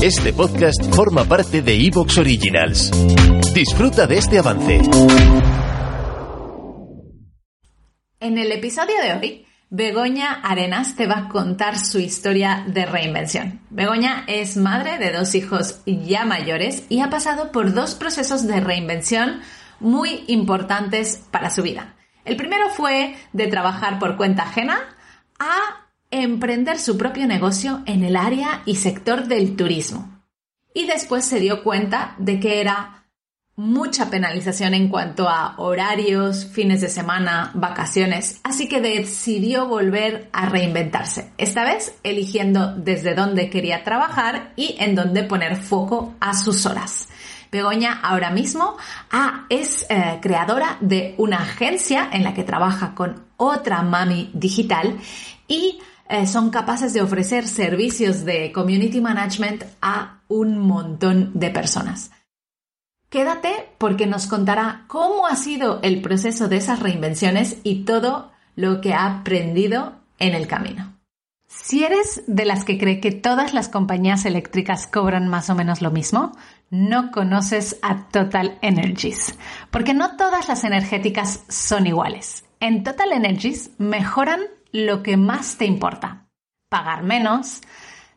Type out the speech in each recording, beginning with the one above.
Este podcast forma parte de Evox Originals. Disfruta de este avance. En el episodio de hoy, Begoña Arenas te va a contar su historia de reinvención. Begoña es madre de dos hijos ya mayores y ha pasado por dos procesos de reinvención muy importantes para su vida. El primero fue de trabajar por cuenta ajena a emprender su propio negocio en el área y sector del turismo. Y después se dio cuenta de que era mucha penalización en cuanto a horarios, fines de semana, vacaciones, así que decidió volver a reinventarse, esta vez eligiendo desde dónde quería trabajar y en dónde poner foco a sus horas. Begoña ahora mismo ah, es eh, creadora de una agencia en la que trabaja con otra mami digital y eh, son capaces de ofrecer servicios de community management a un montón de personas. Quédate porque nos contará cómo ha sido el proceso de esas reinvenciones y todo lo que ha aprendido en el camino. Si eres de las que cree que todas las compañías eléctricas cobran más o menos lo mismo, no conoces a Total Energies, porque no todas las energéticas son iguales. En Total Energies mejoran lo que más te importa. Pagar menos,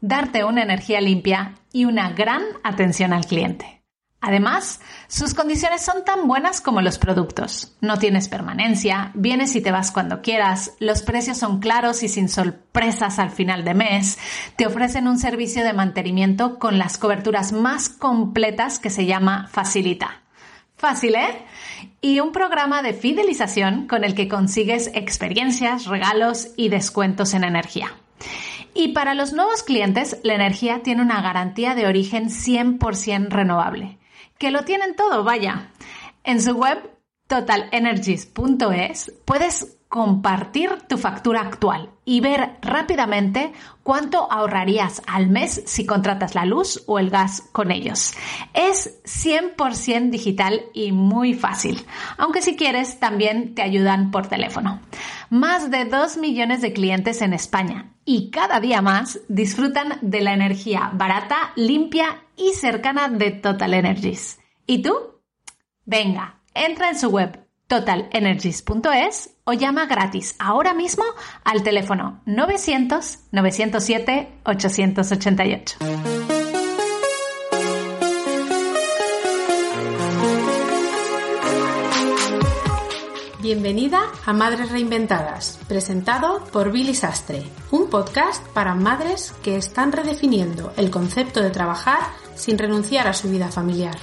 darte una energía limpia y una gran atención al cliente. Además, sus condiciones son tan buenas como los productos. No tienes permanencia, vienes y te vas cuando quieras, los precios son claros y sin sorpresas al final de mes, te ofrecen un servicio de mantenimiento con las coberturas más completas que se llama Facilita. Fácil, ¿eh? Y un programa de fidelización con el que consigues experiencias, regalos y descuentos en energía. Y para los nuevos clientes, la energía tiene una garantía de origen 100% renovable. Que lo tienen todo, vaya. En su web totalenergies.es puedes compartir tu factura actual y ver rápidamente cuánto ahorrarías al mes si contratas la luz o el gas con ellos. Es 100% digital y muy fácil, aunque si quieres también te ayudan por teléfono. Más de 2 millones de clientes en España y cada día más disfrutan de la energía barata, limpia y cercana de Total Energies. ¿Y tú? Venga, entra en su web totalenergies.es o llama gratis ahora mismo al teléfono 900 907 888. Bienvenida a Madres Reinventadas, presentado por Billy Sastre, un podcast para madres que están redefiniendo el concepto de trabajar sin renunciar a su vida familiar.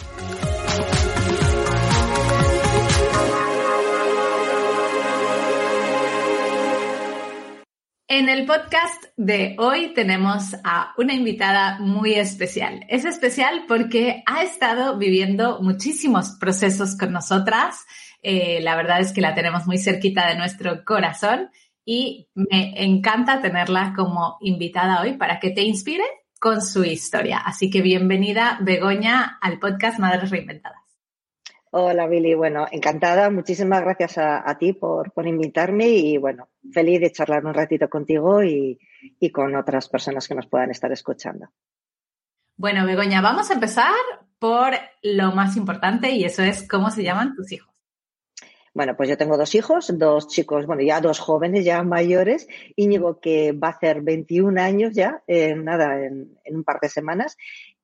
En el podcast de hoy tenemos a una invitada muy especial. Es especial porque ha estado viviendo muchísimos procesos con nosotras. Eh, la verdad es que la tenemos muy cerquita de nuestro corazón y me encanta tenerla como invitada hoy para que te inspire con su historia. Así que bienvenida, Begoña, al podcast Madres Reinventadas. Hola, Billy. Bueno, encantada. Muchísimas gracias a, ti por, invitarme y, bueno, feliz de charlar un ratito contigo y, y con otras personas que nos puedan estar escuchando. Bueno, Begoña, vamos a empezar por lo más importante y eso es cómo se llaman tus hijos. Bueno, pues yo tengo dos hijos, dos chicos, bueno, ya dos jóvenes, ya mayores. Íñigo, que va a hacer 21 años ya, nada, en, un par de semanas.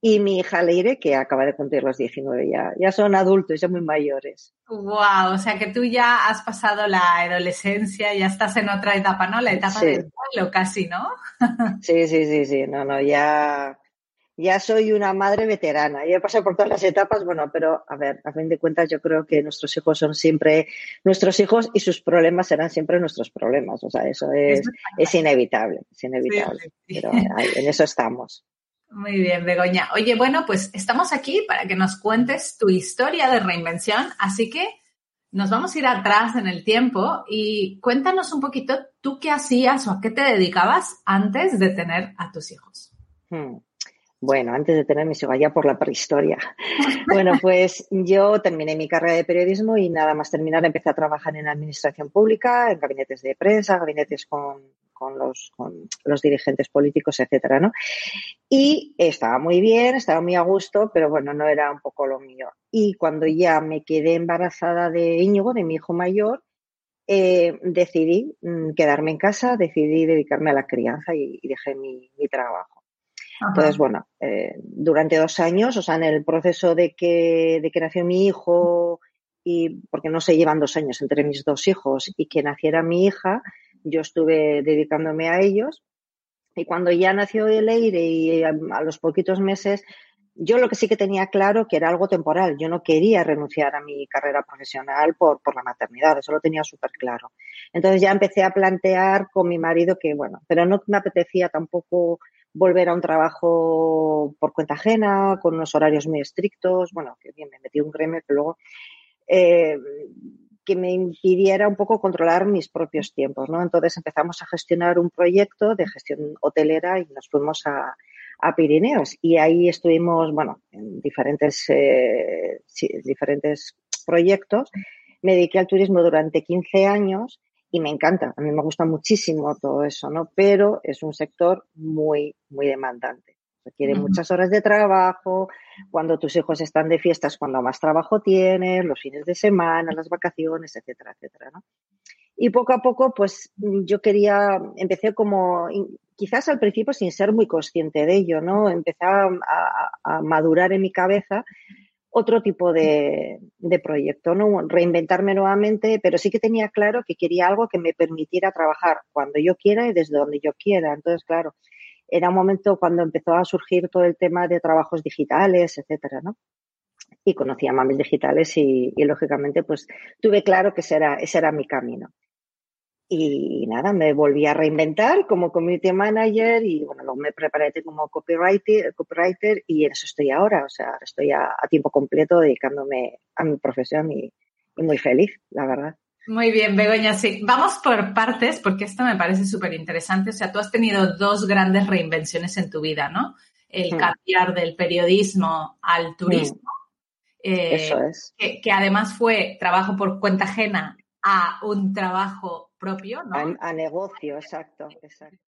Y mi hija Leire, que acaba de cumplir los 19 ya. Ya son adultos, ya muy mayores. Wow, o sea que tú ya has pasado la adolescencia, ya estás en otra etapa, ¿no? La etapa del pueblo casi, ¿no? sí, sí, sí, sí. No, no, ya ya soy una madre veterana, ya he pasado por todas las etapas, bueno, pero a ver, a fin de cuentas yo creo que nuestros hijos son siempre nuestros hijos y sus problemas serán siempre nuestros problemas, o sea, eso es, es inevitable, es inevitable, pero en eso estamos. Muy bien, Begoña. Oye, bueno, pues estamos aquí para que nos cuentes tu historia de reinvención, así que nos vamos a ir atrás en el tiempo y cuéntanos un poquito tú qué hacías o a qué te dedicabas antes de tener a tus hijos. Hmm. Bueno, antes de tener mis hijos, ya por la prehistoria. Bueno, pues yo terminé mi carrera de periodismo y nada más terminar empecé a trabajar en administración pública, en gabinetes de prensa, gabinetes con, los, con los dirigentes políticos, etcétera, ¿no? Y estaba muy bien, estaba muy a gusto, pero bueno, no era un poco lo mío. Y cuando ya me quedé embarazada de Íñigo, de mi hijo mayor, eh, decidí mm, quedarme en casa, decidí dedicarme a la crianza y, dejé mi, trabajo. Entonces, bueno, eh, durante dos años, o sea, en el proceso de que, de que nació mi hijo, y porque no se llevan dos años entre mis dos hijos, y que naciera mi hija, yo estuve dedicándome a ellos. Y cuando ya nació el aire y a, los poquitos meses, yo lo que sí que tenía claro que era algo temporal. Yo no quería renunciar a mi carrera profesional por, por la maternidad, eso lo tenía súper claro. Entonces ya empecé a plantear con mi marido que, bueno, pero no me apetecía tampoco volver a un trabajo por cuenta ajena, con unos horarios muy estrictos. Bueno, que bien, me metí un gremio que luego eh, que me impidiera un poco controlar mis propios tiempos, ¿no? Entonces empezamos a gestionar un proyecto de gestión hotelera y nos fuimos a, Pirineos y ahí estuvimos, bueno, en diferentes, eh, diferentes proyectos. Me dediqué al turismo durante 15 años y me encanta, a mí me gusta muchísimo todo eso, ¿no? Pero es un sector muy, muy demandante. Requiere muchas horas de trabajo, cuando tus hijos están de fiestas, cuando más trabajo tienes, los fines de semana, las vacaciones, etcétera, etcétera, ¿no? Y poco a poco, pues yo quería, empecé como, quizás al principio sin ser muy consciente de ello, ¿no? Empecé a, madurar en mi cabeza otro tipo de, de, proyecto, ¿no? Reinventarme nuevamente, pero sí que tenía claro que quería algo que me permitiera trabajar cuando yo quiera y desde donde yo quiera. Entonces, claro, era un momento cuando empezó a surgir todo el tema de trabajos digitales, etcétera, ¿no? Y conocí a mamis digitales y, lógicamente, pues tuve claro que ese era, ese era mi camino. Y nada, me volví a reinventar como community manager y bueno, me preparé como copywriter, copywriter y en eso estoy ahora. O sea, estoy a, tiempo completo dedicándome a mi profesión y muy feliz, la verdad. Muy bien, Begoña, sí. Vamos por partes porque esto me parece súper interesante. O sea, tú has tenido dos grandes reinvenciones en tu vida, ¿no? El cambiar del periodismo al turismo. Eh, Eso es. Que, además fue trabajo por cuenta ajena a un trabajo propio, ¿no? A, a negocio, exacto, exacto.